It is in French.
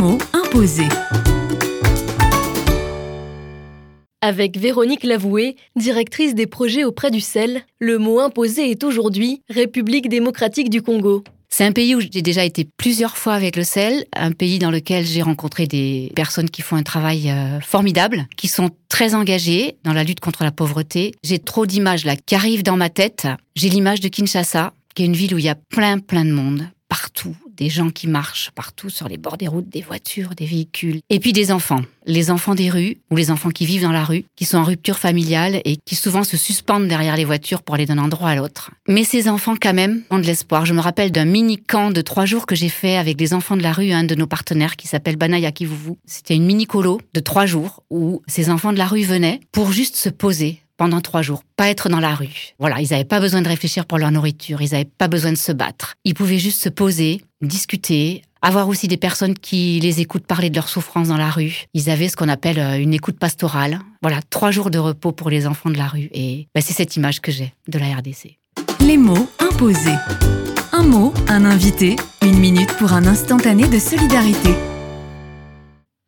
mots imposés. Avec Véronique Lavoué, directrice des projets auprès du sel, le mot imposé est aujourd'hui République démocratique du Congo. C'est un pays où j'ai déjà été plusieurs fois avec le sel, un pays dans lequel j'ai rencontré des personnes qui font un travail euh, formidable, qui sont très engagées dans la lutte contre la pauvreté. J'ai trop d'images là qui arrivent dans ma tête. J'ai l'image de Kinshasa, qui est une ville où il y a plein plein de monde, partout, des gens qui marchent partout sur les bords des routes, des voitures, des véhicules, et puis des enfants. Les enfants des rues ou les enfants qui vivent dans la rue, qui sont en rupture familiale et qui souvent se suspendent derrière les voitures pour aller d'un endroit à l'autre. Mais ces enfants quand même ont de l'espoir. Je me rappelle d'un mini-camp de trois jours que j'ai fait avec les enfants de la rue, un de nos partenaires qui s'appelle Banaya Kivuvu. C'était une mini-colo de trois jours où ces enfants de la rue venaient pour juste se poser pendant trois jours, pas être dans la rue. Voilà, ils n'avaient pas besoin de réfléchir pour leur nourriture, ils n'avaient pas besoin de se battre. Ils pouvaient juste se poser, discuter, avoir aussi des personnes qui les écoutent parler de leurs souffrances dans la rue. Ils avaient ce qu'on appelle euh, une écoute pastorale. Voilà, trois jours de repos pour les enfants de la rue. Et bah, c'est cette image que j'ai de la RDC. Les mots imposés. Un mot, un invité, une minute pour un instantané de solidarité.